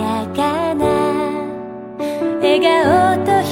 やかな。笑顔と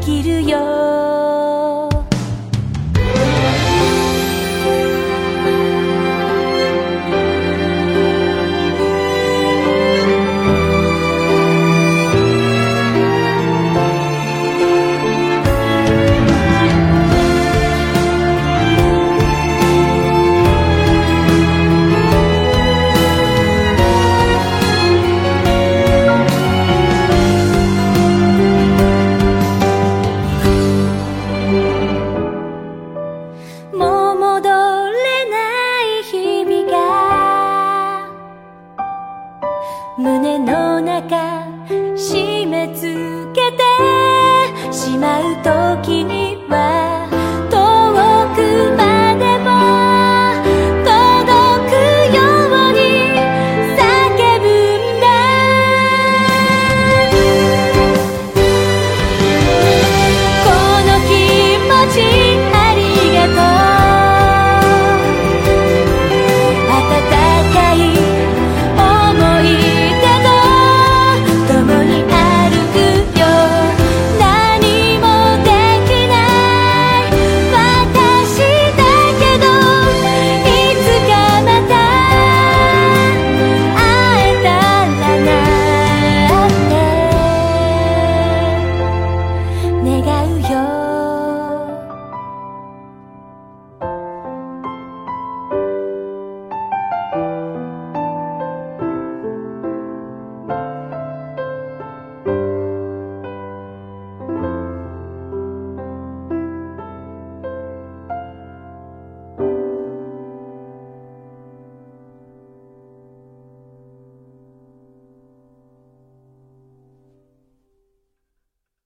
生きるよ。時